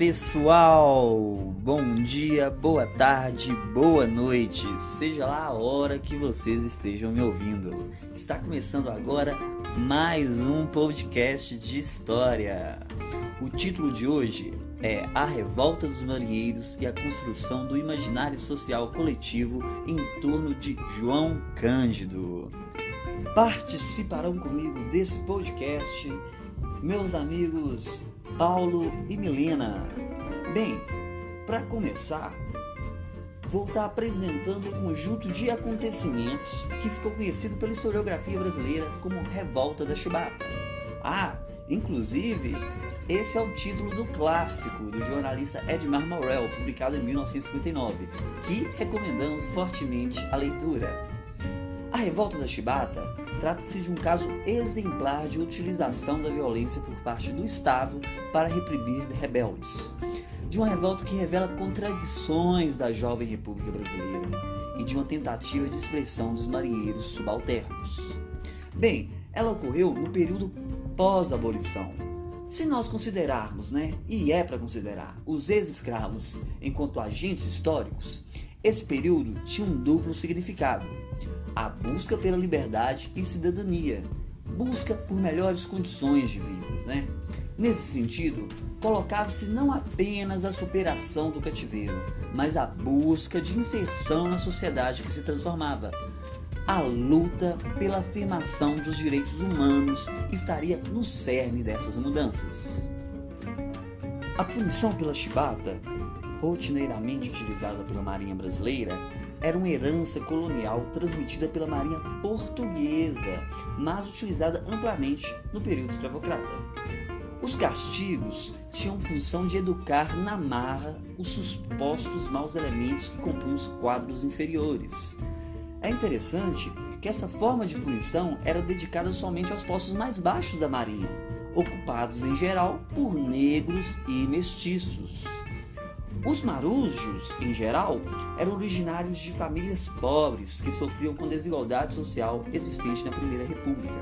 pessoal! Bom dia, boa tarde, boa noite, seja lá a hora que vocês estejam me ouvindo. Está começando agora mais um podcast de história. O título de hoje é A Revolta dos Marinheiros e a Construção do Imaginário Social Coletivo em torno de João Cândido. Participarão comigo desse podcast meus amigos Paulo e Milena. Bem, para começar, vou estar tá apresentando um conjunto de acontecimentos que ficou conhecido pela historiografia brasileira como Revolta da Chibata. Ah, inclusive, esse é o título do clássico do jornalista Edmar Morel, publicado em 1959, que recomendamos fortemente a leitura. Revolta da Chibata Trata-se de um caso exemplar de utilização da violência por parte do Estado para reprimir rebeldes. De uma revolta que revela contradições da jovem República Brasileira e de uma tentativa de expressão dos marinheiros subalternos. Bem, ela ocorreu no período pós-abolição. Se nós considerarmos, né, e é para considerar, os ex-escravos enquanto agentes históricos, esse período tinha um duplo significado a busca pela liberdade e cidadania, busca por melhores condições de vida, né? Nesse sentido, colocava-se não apenas a superação do cativeiro, mas a busca de inserção na sociedade que se transformava. A luta pela afirmação dos direitos humanos estaria no cerne dessas mudanças. A punição pela chibata, rotineiramente utilizada pela Marinha Brasileira, era uma herança colonial transmitida pela Marinha Portuguesa, mas utilizada amplamente no período escravocrata. Os castigos tinham função de educar na marra os supostos maus elementos que compunham os quadros inferiores. É interessante que essa forma de punição era dedicada somente aos postos mais baixos da Marinha, ocupados em geral por negros e mestiços. Os marujos, em geral, eram originários de famílias pobres que sofriam com a desigualdade social existente na Primeira República.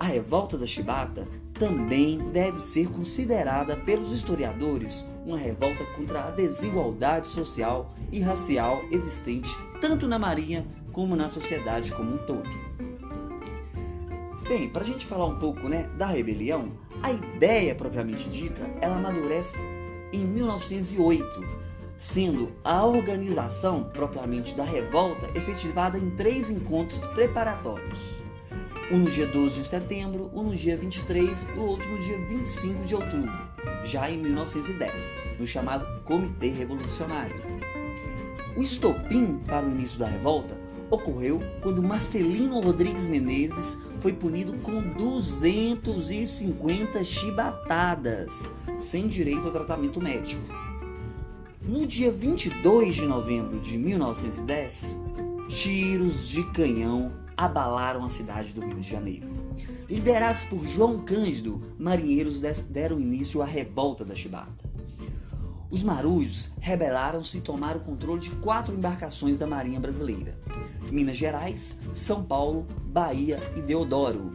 A revolta da Chibata também deve ser considerada pelos historiadores uma revolta contra a desigualdade social e racial existente tanto na Marinha como na sociedade como um todo. Bem, para a gente falar um pouco né, da rebelião, a ideia propriamente dita ela amadurece em 1908, sendo a organização propriamente da revolta efetivada em três encontros preparatórios. Um no dia 12 de setembro, um no dia 23 e o outro no dia 25 de outubro, já em 1910, no chamado Comitê Revolucionário. O estopim para o início da revolta ocorreu quando Marcelino Rodrigues Menezes foi punido com 250 chibatadas, sem direito ao tratamento médico. No dia 22 de novembro de 1910, tiros de canhão abalaram a cidade do Rio de Janeiro. Liderados por João Cândido, marinheiros deram início à revolta da chibata. Os marujos rebelaram-se e tomaram o controle de quatro embarcações da Marinha Brasileira: Minas Gerais, São Paulo, Bahia e Deodoro.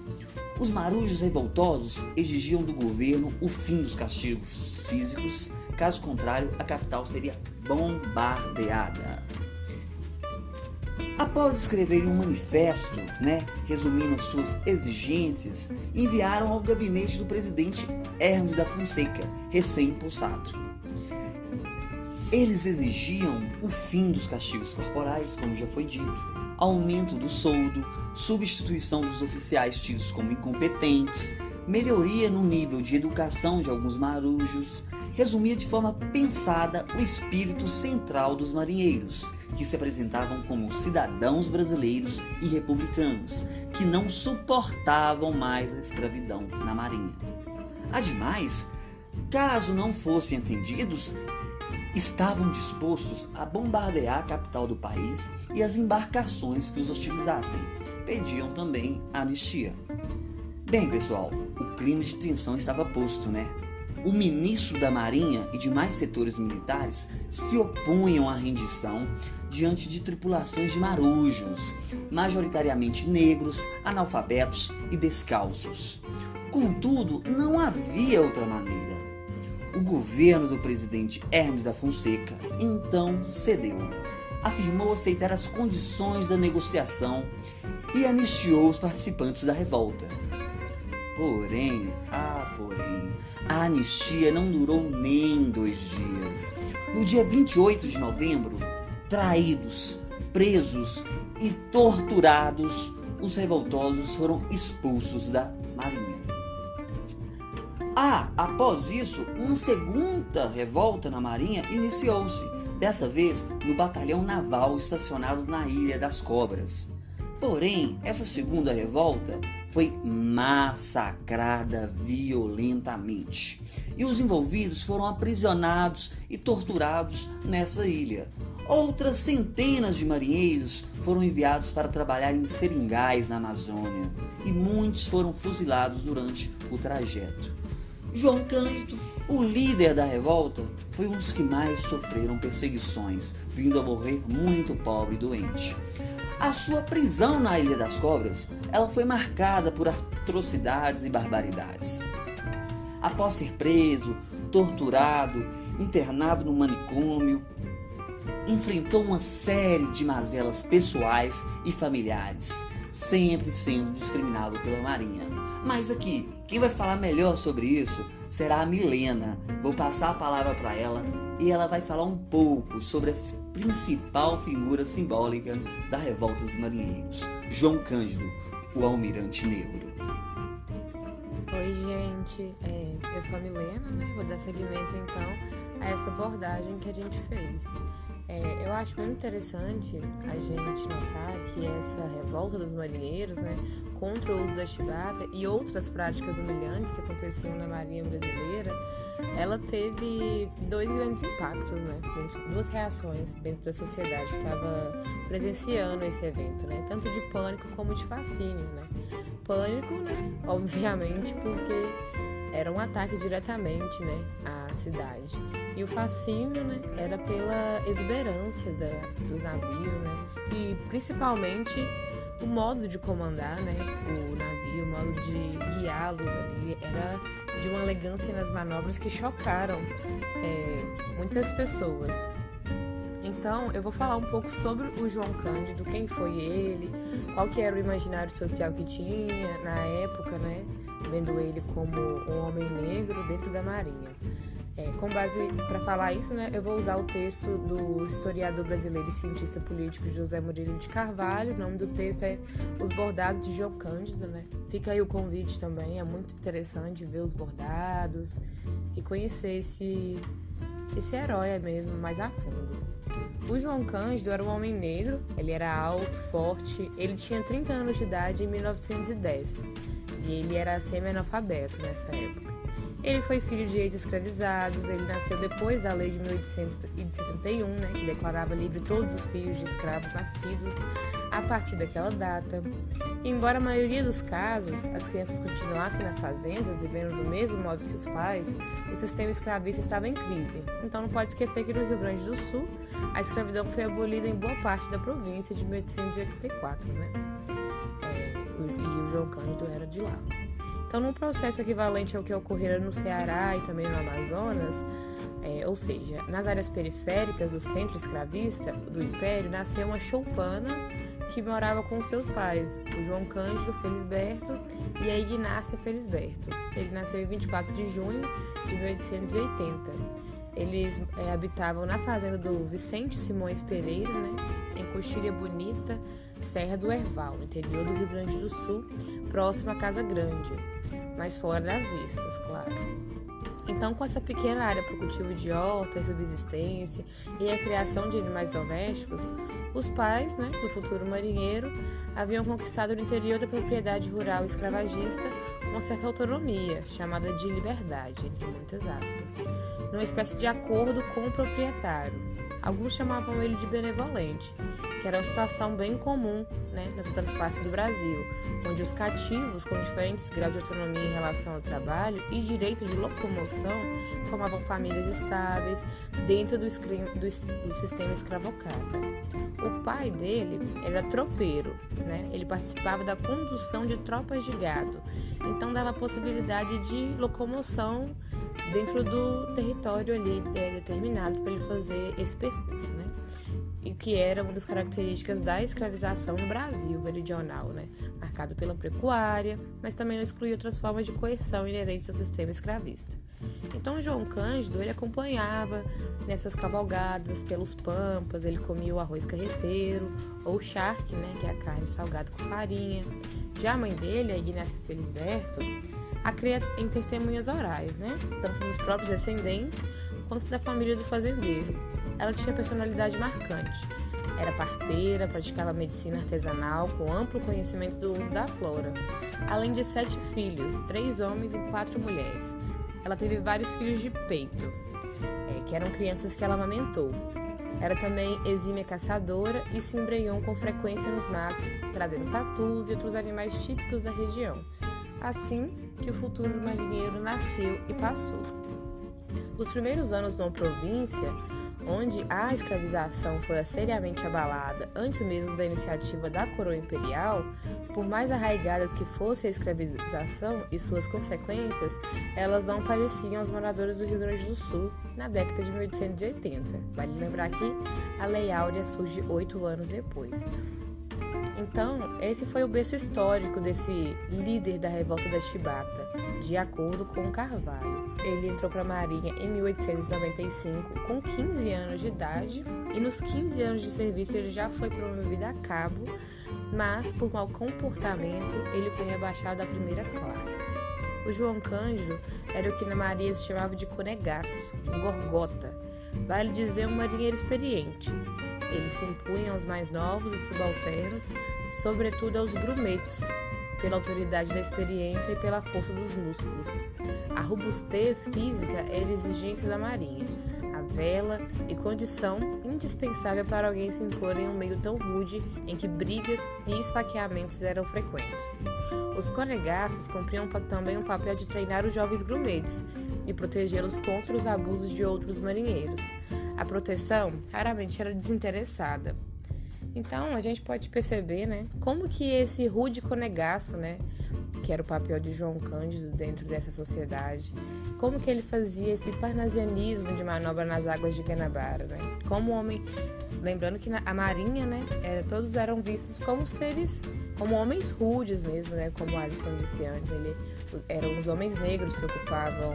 Os marujos revoltosos exigiam do governo o fim dos castigos físicos, caso contrário, a capital seria bombardeada. Após escreverem um manifesto, né, resumindo suas exigências, enviaram ao gabinete do presidente Hermes da Fonseca, recém-impulsado. Eles exigiam o fim dos castigos corporais, como já foi dito, aumento do soldo, substituição dos oficiais tidos como incompetentes, melhoria no nível de educação de alguns marujos, resumia de forma pensada o espírito central dos marinheiros, que se apresentavam como cidadãos brasileiros e republicanos, que não suportavam mais a escravidão na marinha. Ademais, caso não fossem atendidos, estavam dispostos a bombardear a capital do país e as embarcações que os hostilizassem. Pediam também anistia. Bem, pessoal, o clima de tensão estava posto, né? O ministro da Marinha e demais setores militares se opunham à rendição diante de tripulações de marujos, majoritariamente negros, analfabetos e descalços. Contudo, não havia outra maneira O governo do presidente Hermes da Fonseca então cedeu. Afirmou aceitar as condições da negociação e anistiou os participantes da revolta. Porém, ah, porém, a anistia não durou nem dois dias. No dia 28 de novembro, traídos, presos e torturados, os revoltosos foram expulsos da Marinha. Ah, após isso, uma segunda revolta na Marinha iniciou-se, dessa vez no batalhão naval estacionado na Ilha das Cobras. Porém, essa segunda revolta foi massacrada violentamente e os envolvidos foram aprisionados e torturados nessa ilha. Outras centenas de marinheiros foram enviados para trabalhar em seringais na Amazônia e muitos foram fuzilados durante o trajeto. João Cândido, o líder da revolta, foi um dos que mais sofreram perseguições, vindo a morrer muito pobre e doente. A sua prisão na Ilha das Cobras, ela foi marcada por atrocidades e barbaridades. Após ser preso, torturado, internado no manicômio, enfrentou uma série de mazelas pessoais e familiares, sempre sendo discriminado pela Marinha. Mas aqui, quem vai falar melhor sobre isso será a Milena. Vou passar a palavra para ela e ela vai falar um pouco sobre a principal figura simbólica da revolta dos marinheiros, João Cândido, o almirante negro. Oi, gente. É, eu sou a Milena, né? Vou dar seguimento então a essa abordagem que a gente fez. É, eu acho muito interessante a gente notar que essa revolta dos marinheiros, né, contra o uso da chibata e outras práticas humilhantes que aconteciam na Marinha Brasileira, ela teve dois grandes impactos, né, duas reações dentro da sociedade que estava presenciando esse evento, né, tanto de pânico como de fascínio, né. Pânico, né, obviamente, porque era um ataque diretamente né, à cidade. E o fascínio né, era pela exuberância da, dos navios né, e principalmente o modo de comandar né, o navio, o modo de guiá-los ali, era de uma elegância nas manobras que chocaram é, muitas pessoas. Então, eu vou falar um pouco sobre o João Cândido, quem foi ele, qual que era o imaginário social que tinha na época, né? vendo ele como um homem negro dentro da Marinha. É, com base para falar isso, né, eu vou usar o texto do historiador brasileiro e cientista político José Murilo de Carvalho. O nome do texto é Os Bordados de João Cândido, né? Fica aí o convite também, é muito interessante ver os bordados e conhecer esse esse herói mesmo mais a fundo. O João Cândido era um homem negro, ele era alto, forte, ele tinha 30 anos de idade em 1910 e ele era semi-analfabeto nessa época. Ele foi filho de ex-escravizados, ele nasceu depois da lei de 1871, né, que declarava livre todos os filhos de escravos nascidos a partir daquela data. E, embora a maioria dos casos as crianças continuassem nas fazendas, vivendo do mesmo modo que os pais, o sistema escravista estava em crise. Então não pode esquecer que no Rio Grande do Sul a escravidão foi abolida em boa parte da província de 1884, né? João Cândido era de lá. Então, num processo equivalente ao que ocorrera no Ceará e também no Amazonas, é, ou seja, nas áreas periféricas do centro escravista do Império, nasceu uma choupana que morava com seus pais, o João Cândido Felisberto e a Ignácia Felisberto. Ele nasceu em 24 de junho de 1880. Eles é, habitavam na fazenda do Vicente Simões Pereira, né, em Coxilha Bonita, Serra do Herval, no interior do Rio Grande do Sul, próximo à Casa Grande, mas fora das vistas, claro. Então, com essa pequena área para o cultivo de horta, subsistência e a criação de animais domésticos, os pais né, do futuro marinheiro haviam conquistado no interior da propriedade rural escravagista uma certa autonomia, chamada de liberdade, entre muitas aspas, numa espécie de acordo com o proprietário, Alguns chamavam ele de benevolente, que era uma situação bem comum né, nas outras partes do Brasil, onde os cativos, com diferentes graus de autonomia em relação ao trabalho e direito de locomoção, formavam famílias estáveis dentro do, do, do sistema escravocrata. O pai dele era tropeiro, né? ele participava da condução de tropas de gado, então dava a possibilidade de locomoção dentro do território ali é, determinado para ele fazer esse percurso, né? E que era uma das características da escravização no Brasil meridional, né? Marcado pela pecuária, mas também não exclui outras formas de coerção inerentes ao sistema escravista. Então João Cândido ele acompanhava nessas cavalgadas pelos pampas, ele comia o arroz carreteiro ou charque, né, que é a carne salgada com farinha. Já a mãe dele, a Ignácia Felisberto, a cria em testemunhas orais, né, tanto dos próprios descendentes quanto da família do fazendeiro. Ela tinha personalidade marcante. Era parteira, praticava medicina artesanal com amplo conhecimento do uso da flora. Além de sete filhos, três homens e quatro mulheres. Ela teve vários filhos de peito, é, que eram crianças que ela amamentou. Era também exímia caçadora e se embrenhou com frequência nos matos, trazendo tatus e outros animais típicos da região. Assim que o futuro marinheiro nasceu e passou. Os primeiros anos numa província onde a escravização foi seriamente abalada antes mesmo da iniciativa da coroa imperial, por mais arraigadas que fosse a escravização e suas consequências, elas não pareciam aos moradores do Rio Grande do Sul na década de 1880. Vale lembrar que a Lei Áurea surge oito anos depois. Então, esse foi o berço histórico desse líder da revolta da Chibata, de acordo com Carvalho. Ele entrou para a Marinha em 1895 com 15 anos de idade e nos 15 anos de serviço ele já foi promovido a cabo, mas por mau comportamento ele foi rebaixado à primeira classe. O João Cândido era o que na Marinha se chamava de conegaço, gorgota, vale dizer um marinheiro experiente, ele se impunha aos mais novos e subalternos, sobretudo aos grumetes, pela autoridade da experiência e pela força dos músculos. A robustez física era exigência da marinha, a vela e condição indispensável para alguém se impor em um meio tão rude em que brigas e esfaqueamentos eram frequentes. Os conegaços cumpriam também o papel de treinar os jovens grumetes e protegê-los contra os abusos de outros marinheiros. A proteção raramente era desinteressada. Então a gente pode perceber, né, como que esse rude conegaço, né, que era o papel de João Cândido dentro dessa sociedade, como que ele fazia esse parnasianismo de manobra nas águas de Guanabara, né? Como homem, lembrando que a marinha, né, era, todos eram vistos como seres, como homens rudes mesmo, né, como Alisson disse antes, ele eram os homens negros que ocupavam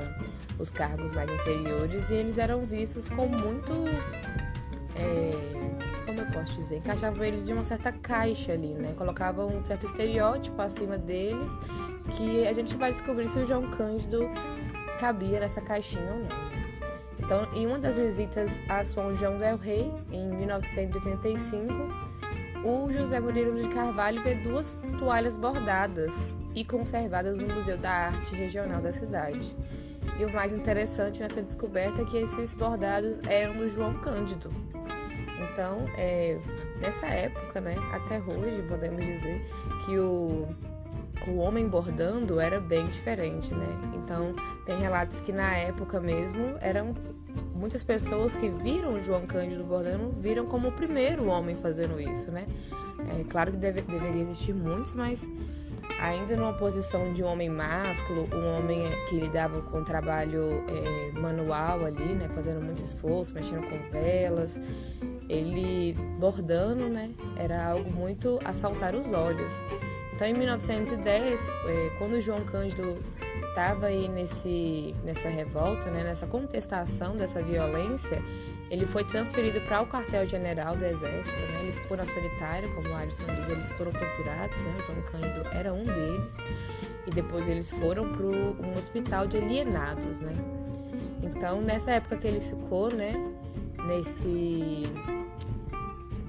os cargos mais inferiores e eles eram vistos com muito. É, posso dizer? Encaixavam eles de uma certa caixa ali, né? Colocavam um certo estereótipo acima deles que a gente vai descobrir se o João Cândido cabia nessa caixinha ou não. Então, em uma das visitas a São João del Rei, em 1985, o José Murilo de Carvalho vê duas toalhas bordadas e conservadas no Museu da Arte Regional da cidade. E o mais interessante nessa descoberta é que esses bordados eram do João Cândido. Então, é, nessa época, né, até hoje, podemos dizer que o, o homem bordando era bem diferente, né? Então, tem relatos que na época mesmo eram muitas pessoas que viram João Cândido bordando viram como o primeiro homem fazendo isso, né? É claro que deve, deveria existir muitos, mas ainda numa posição de um homem másculo, um homem que lidava com trabalho é, manual ali, né, fazendo muito esforço, mexendo com velas, ele bordando, né, era algo muito a saltar os olhos. Então, em 1910, é, quando João Cândido estava aí nesse, nessa revolta, né, nessa contestação dessa violência, ele foi transferido para o quartel-general do Exército, né? ele ficou na solitária, como o Alisson diz, eles foram torturados, né? o João Cândido era um deles, e depois eles foram para um hospital de alienados. Né? Então, nessa época que ele ficou, né, nesse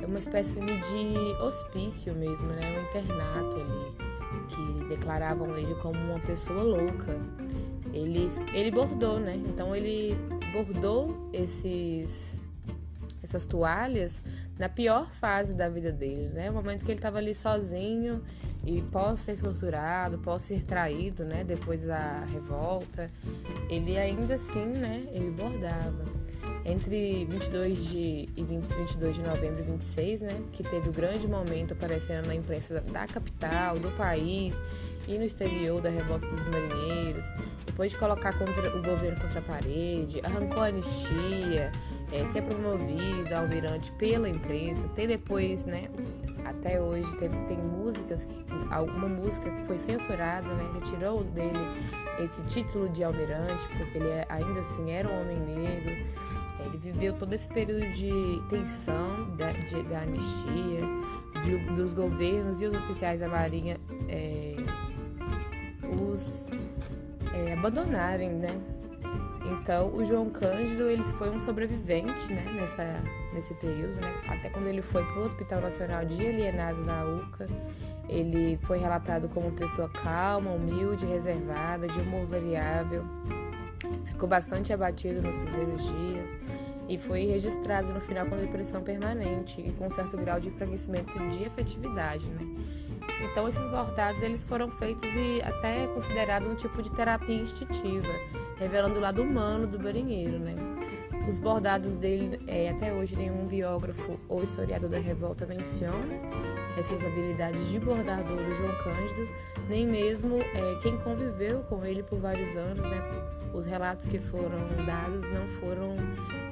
uma espécie de hospício mesmo, né, um internato ali, que declaravam ele como uma pessoa louca. Ele, ele bordou, né? Então ele bordou esses essas toalhas na pior fase da vida dele, né? O momento que ele estava ali sozinho e pós ser torturado, pós ser traído, né? Depois da revolta, ele ainda assim, né? Ele bordava. Entre 22 de e 20, 22 de novembro e 26, né? Que teve o grande momento aparecendo na imprensa da, capital, do país e no exterior da revolta dos marinheiros depois de colocar contra, o governo contra a parede, arrancou a anistia, é, ser promovido almirante pela imprensa, tem depois, né, até hoje tem, tem músicas, alguma música que foi censurada, né, retirou dele esse título de almirante, porque ele é, ainda assim era um homem negro. Ele viveu todo esse período de tensão da, de, da anistia, de, dos governos e os oficiais da Marinha é, os é, abandonarem, né? Então, o João Cândido ele foi um sobrevivente né, nessa, nesse período, né? até quando ele foi para o Hospital Nacional de Alienados na UCA. Ele foi relatado como uma pessoa calma, humilde, reservada, de humor variável. Ficou bastante abatido nos primeiros dias e foi registrado no final com depressão permanente e com um certo grau de enfraquecimento de efetividade, né? Então esses bordados eles foram feitos e até considerados um tipo de terapia instintiva, revelando o lado humano do marinheiro, né? Os bordados dele, é, até hoje nenhum biógrafo ou historiador da revolta menciona essas habilidades de bordador do João Cândido, nem mesmo é, quem conviveu com ele por vários anos, né? Os relatos que foram dados não foram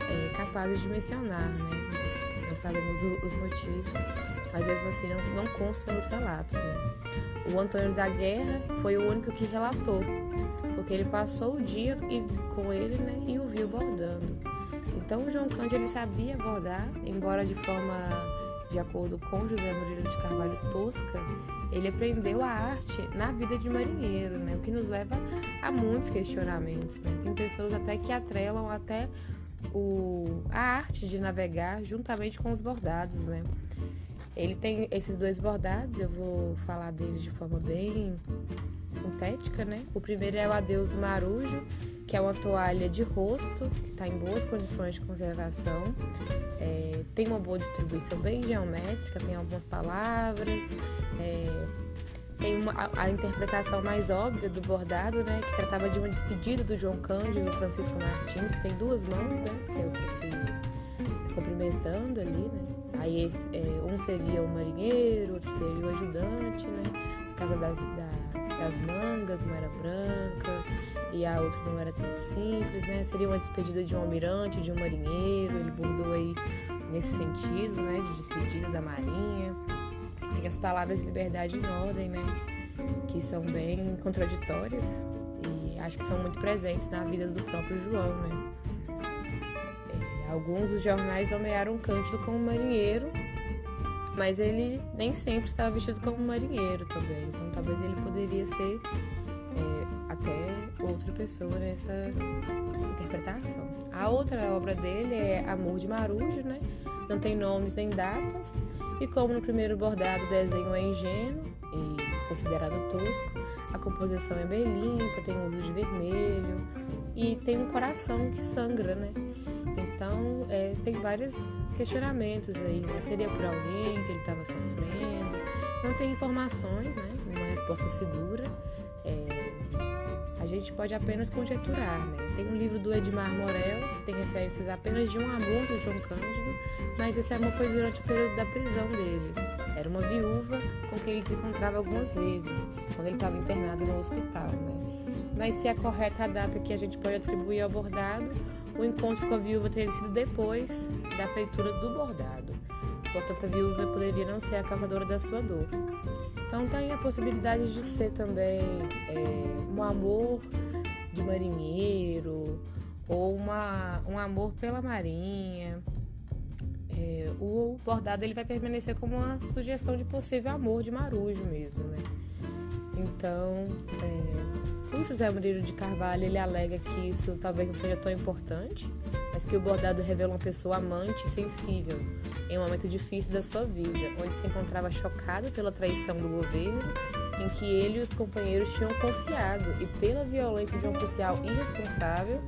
é, capazes de mencionar, né? Não sabemos os motivos, mas mesmo assim não, não constam nos relatos, né? O Antônio da Guerra foi o único que relatou, porque ele passou o dia e, com ele né, e o viu bordando. Então o João Cândido ele sabia bordar, embora de forma de acordo com José Murilo de Carvalho Tosca, ele aprendeu a arte na vida de marinheiro, né? o que nos leva a muitos questionamentos. Né? Tem pessoas até que atrelam até o, a arte de navegar juntamente com os bordados. Né? Ele tem esses dois bordados, eu vou falar deles de forma bem sintética. Né? O primeiro é o Adeus do Marujo, que é uma toalha de rosto, que está em boas condições de conservação, é, tem uma boa distribuição bem geométrica, tem algumas palavras, é, tem uma, a, a, interpretação mais óbvia do bordado, né, que tratava de uma despedida do João Cândido e do Francisco Martins, que tem duas mãos, né, se, se cumprimentando ali, né. Aí esse, é, um seria o marinheiro, outro seria o ajudante, né, por causa das, da, das mangas, uma era branca, e a outra não era tão simples, né? Seria uma despedida de um almirante, de um marinheiro, ele bordou aí nesse sentido, né? De despedida da marinha. Tem as palavras de liberdade em ordem, né? Que são bem contraditórias e acho que são muito presentes na vida do próprio João, né? É, alguns dos jornais nomearam Cândido como marinheiro, mas ele nem sempre estava vestido como marinheiro também. Então talvez ele poderia ser outra pessoa nessa interpretação. A outra obra dele é Amor de Marujo, né? Não tem nomes nem datas, e como no primeiro bordado o desenho é ingênuo e considerado tosco, a composição é bem limpa, tem uso de vermelho e tem um coração que sangra, né? Então, é, tem vários questionamentos aí, né? Seria por alguém que ele estava sofrendo? Não tem informações, né? Uma resposta segura. É, a gente pode apenas conjecturar, né? Tem um livro do Edmar Morel, que tem referências apenas de um amor do João Cândido, mas esse amor foi durante o período da prisão dele. Era uma viúva com quem ele se encontrava algumas vezes, quando ele estava internado no hospital, né? Mas se é correta a data que a gente pode atribuir ao bordado, o encontro com a viúva teria sido depois da feitura do bordado. Portanto, a viúva poderia não ser a causadora da sua dor. Então tem a possibilidade de ser também é, um amor de marinheiro ou uma, um amor pela marinha. É, o bordado ele vai permanecer como uma sugestão de possível amor de marujo mesmo, né? Então, é, o José Murilo de Carvalho ele alega que isso talvez não seja tão importante, mas que o bordado revela uma pessoa amante e sensível em um momento difícil da sua vida, onde se encontrava chocado pela traição do governo em que ele e os companheiros tinham confiado e pela violência de um oficial irresponsável,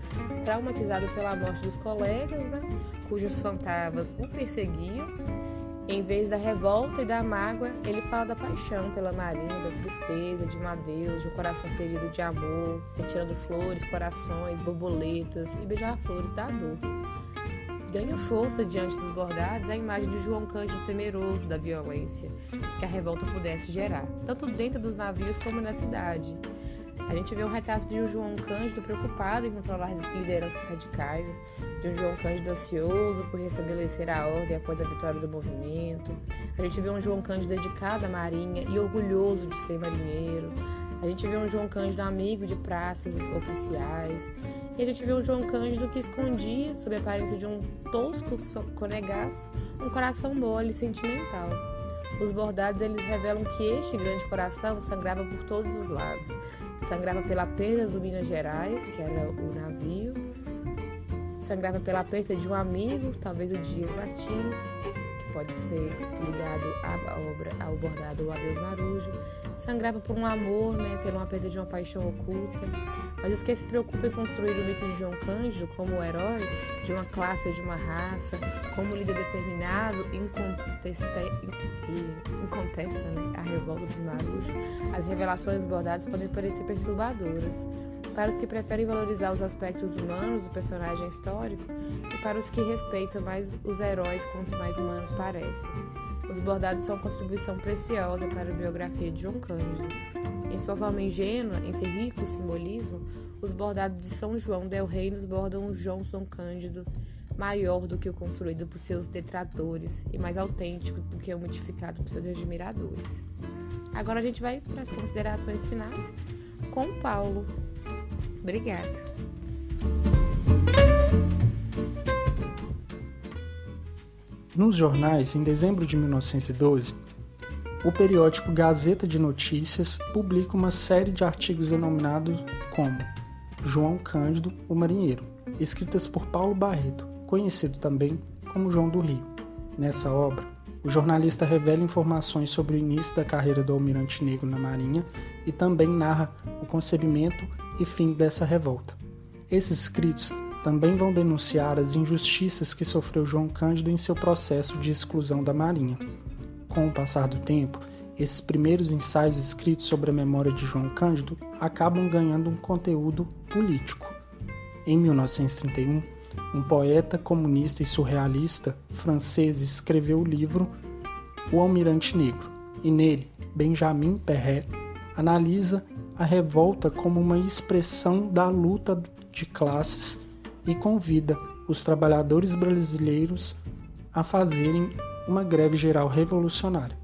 traumatizado pela morte dos colegas, né, cujos fantasmas o perseguiam em vez da revolta e da mágoa, ele fala da paixão pela marinha, da tristeza, de um adeus, de um coração ferido de amor, retirando flores, corações, borboletas e beija-flores da dor. Ganha força diante dos bordados a imagem de João Cândido temeroso da violência que a revolta pudesse gerar, tanto dentro dos navios como na cidade. A gente vê um retrato de um João Cândido preocupado em controlar lideranças radicais, de um João Cândido ansioso por restabelecer a ordem após a vitória do movimento. A gente vê um João Cândido dedicado à marinha e orgulhoso de ser marinheiro. A gente vê um João Cândido amigo de praças oficiais. E a gente vê um João Cândido que escondia, sob a aparência de um tosco conegaço, um coração mole e sentimental. Os bordados eles revelam que este grande coração sangrava por todos os lados. Sangrava pela perda do Minas Gerais, que era o navio. Sangrava pela perda de um amigo, talvez o Dias Martins, pode ser ligado à obra, ao bordado O Adeus Marujo. Sangrava por um amor, né, pela uma perda de uma paixão oculta. Mas os que se preocupam em construir o mito de João Cândido como o herói de uma classe ou de uma raça, como líder determinado, incontesta, que incontesta né, a revolta dos Marujos, as revelações dos bordados podem parecer perturbadoras. Para os que preferem valorizar os aspectos humanos do personagem histórico e para os que respeitam mais os heróis quanto mais humanos parecem. Os bordados são uma contribuição preciosa para a biografia de João Cândido. Em sua forma ingênua, em seu rico simbolismo, os bordados de São João del Rei nos bordam um João São Cândido maior do que o construído por seus detratores e mais autêntico do que o modificado por seus admiradores. Agora a gente vai para as considerações finais com Paulo. Obrigada. Nos jornais, em dezembro de 1912, o periódico Gazeta de Notícias publica uma série de artigos denominados como João Cândido, o Marinheiro, escritas por Paulo Barreto, conhecido também como João do Rio. Nessa obra, o jornalista revela informações sobre o início da carreira do almirante negro na Marinha e também narra o concebimento e fim dessa revolta. Esses escritos também vão denunciar as injustiças que sofreu João Cândido em seu processo de exclusão da Marinha. Com o passar do tempo, esses primeiros ensaios escritos sobre a memória de João Cândido acabam ganhando um conteúdo político. Em 1931, um poeta comunista e surrealista francês escreveu o livro O Almirante Negro, e nele, Benjamin Perret analisa a revolta como uma expressão da luta de classes e convida os trabalhadores brasileiros a fazerem uma greve geral revolucionária.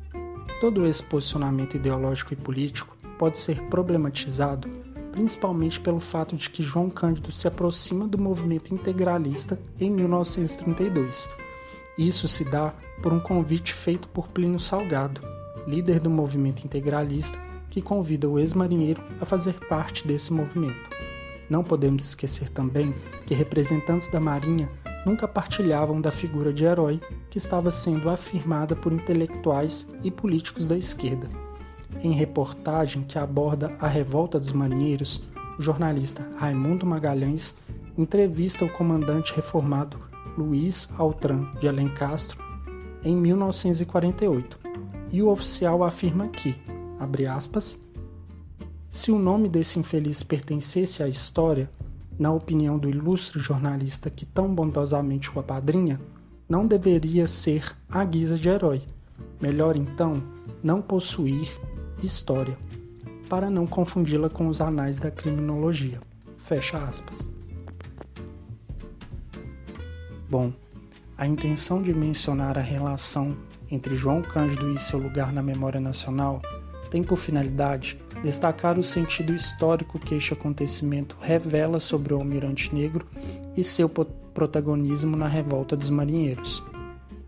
Todo esse posicionamento ideológico e político pode ser problematizado principalmente pelo fato de que João Cândido se aproxima do movimento integralista em 1932. Isso se dá por um convite feito por Plínio Salgado, líder do movimento integralista que convida o ex-marinheiro a fazer parte desse movimento. Não podemos esquecer também que representantes da Marinha nunca partilhavam da figura de herói que estava sendo afirmada por intelectuais e políticos da esquerda. Em reportagem que aborda a revolta dos marinheiros, o jornalista Raimundo Magalhães entrevista o comandante reformado Luiz Altran de Alencastro em 1948, e o oficial afirma que, abre aspas, se o nome desse infeliz pertencesse à história, na opinião do ilustre jornalista que tão bondosamente o apadrinha, não deveria ser a guisa de herói. Melhor então não possuir história, para não confundi-la com os anais da criminologia. Fecha aspas. Bom, a intenção de mencionar a relação entre João Cândido e seu lugar na memória nacional tem por finalidade destacar o sentido histórico que este acontecimento revela sobre o almirante negro e seu protagonismo na revolta dos marinheiros.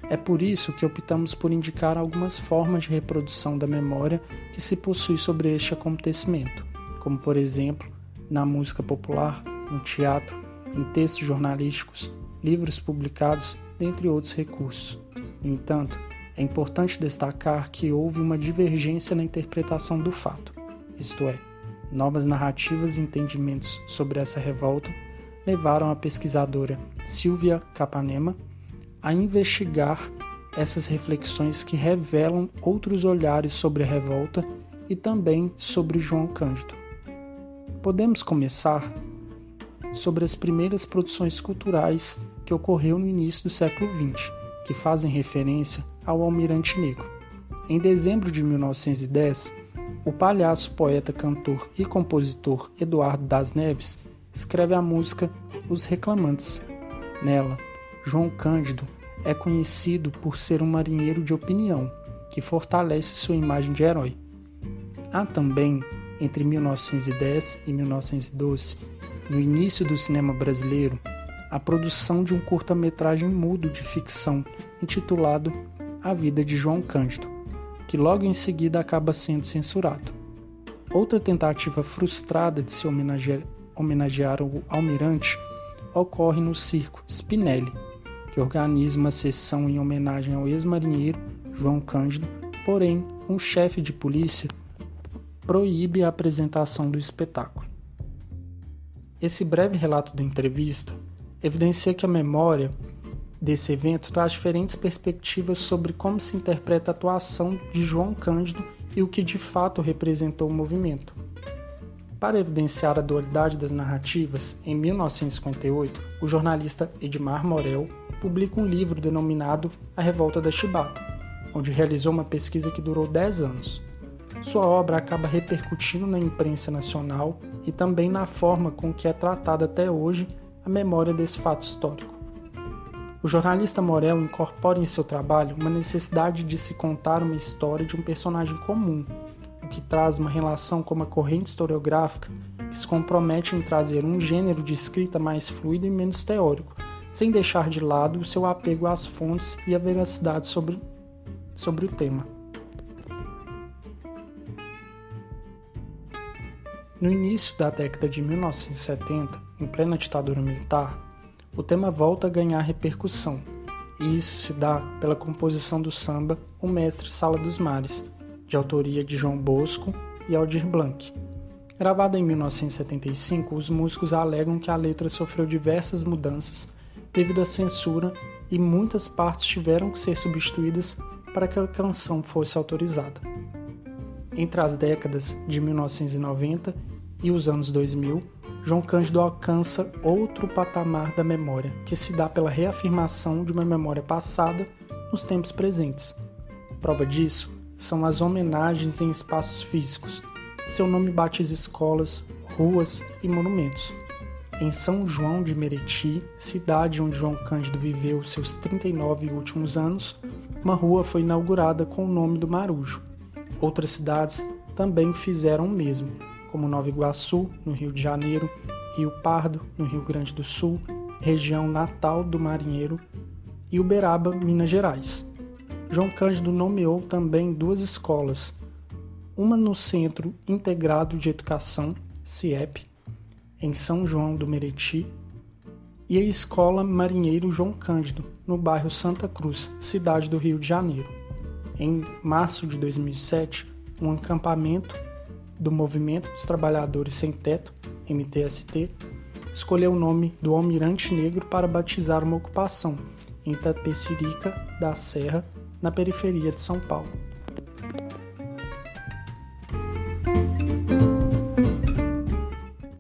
É por isso que optamos por indicar algumas formas de reprodução da memória que se possui sobre este acontecimento, como por exemplo, na música popular, no teatro, em textos jornalísticos, livros publicados, dentre outros recursos. No entanto, é importante destacar que houve uma divergência na interpretação do fato, isto é, novas narrativas e entendimentos sobre essa revolta levaram a pesquisadora Silvia Capanema a investigar essas reflexões que revelam outros olhares sobre a revolta e também sobre João Cândido. Podemos começar sobre as primeiras produções culturais que ocorreu no início do século XX, que fazem referência ao Almirante Negro. Em dezembro de 1910, O palhaço, poeta, cantor e compositor Eduardo das Neves escreve a música Os Reclamantes. Nela, João Cândido é conhecido por ser um marinheiro de opinião, que fortalece sua imagem de herói. Há também, entre 1910 e 1912, no início do cinema brasileiro, a produção de um curta-metragem mudo de ficção intitulado A Vida de João Cândido, que logo em seguida acaba sendo censurado. Outra tentativa frustrada de se homenagear, homenagear o almirante ocorre no circo Spinelli, que organiza uma sessão em homenagem ao ex-marinheiro João Cândido, porém, um chefe de polícia proíbe a apresentação do espetáculo. Esse breve relato da entrevista evidencia que a memória desse evento traz diferentes perspectivas sobre como se interpreta a atuação de João Cândido e o que de fato representou o movimento. Para evidenciar a dualidade das narrativas, em 1958, o jornalista Edmar Morel publica um livro denominado A Revolta da Chibata, onde realizou uma pesquisa que durou 10 anos. Sua obra acaba repercutindo na imprensa nacional e também na forma com que é tratada até hoje a memória desse fato histórico. O jornalista Morel incorpora em seu trabalho uma necessidade de se contar uma história de um personagem comum, o que traz uma relação com uma corrente historiográfica que se compromete em trazer um gênero de escrita mais fluido e menos teórico, sem deixar de lado o seu apego às fontes e a veracidade sobre, sobre o tema. No início da década de 1970, em plena ditadura militar, o tema volta a ganhar repercussão, e isso se dá pela composição do samba O Mestre Sala dos Mares, de autoria de João Bosco e Aldir Blanc. Gravada em 1975, os músicos alegam que a letra sofreu diversas mudanças devido à censura e muitas partes tiveram que ser substituídas para que a canção fosse autorizada. Entre as décadas de 1990 e os anos 2000, João Cândido alcança outro patamar da memória, que se dá pela reafirmação de uma memória passada nos tempos presentes. Prova disso são as homenagens em espaços físicos. Seu nome batiza escolas, ruas e monumentos. Em São João de Meriti, cidade onde João Cândido viveu seus 39 últimos anos, uma rua foi inaugurada com o nome do Marujo, Outras cidades também fizeram o mesmo, como Nova Iguaçu, no Rio de Janeiro, Rio Pardo, no Rio Grande do Sul, região natal do Marinheiro e Uberaba, Minas Gerais. João Cândido nomeou também duas escolas, uma no Centro Integrado de Educação, CIEP, em São João do Meriti, e a Escola Marinheiro João Cândido, no bairro Santa Cruz, cidade do Rio de Janeiro em março de 2007, um acampamento do Movimento dos Trabalhadores Sem Teto, MTST, escolheu o nome do Almirante Negro para batizar uma ocupação em Tapecirica da Serra, na periferia de São Paulo.